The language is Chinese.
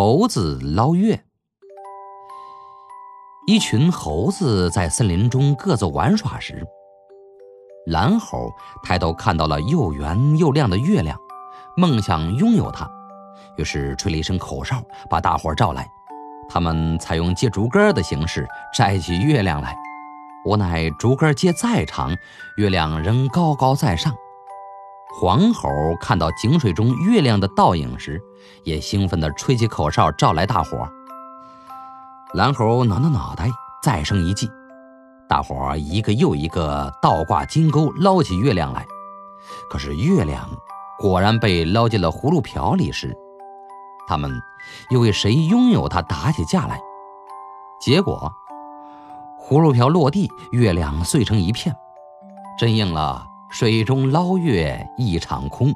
猴子捞月。一群猴子在森林中各自玩耍时，蓝猴抬头看到了又圆又亮的月亮，梦想拥有它，于是吹了一声口哨，把大伙召来。他们采用接竹竿的形式摘起月亮来，无奈竹竿接再长，月亮仍高高在上。黄猴看到井水中月亮的倒影时，也兴奋地吹起口哨，召来大伙。蓝猴挠挠脑袋，再生一计。大伙一个又一个倒挂金钩，捞起月亮来。可是月亮果然被捞进了葫芦瓢里时，他们又为谁拥有它打起架来。结果，葫芦瓢落地，月亮碎成一片，真应了。水中捞月一场空。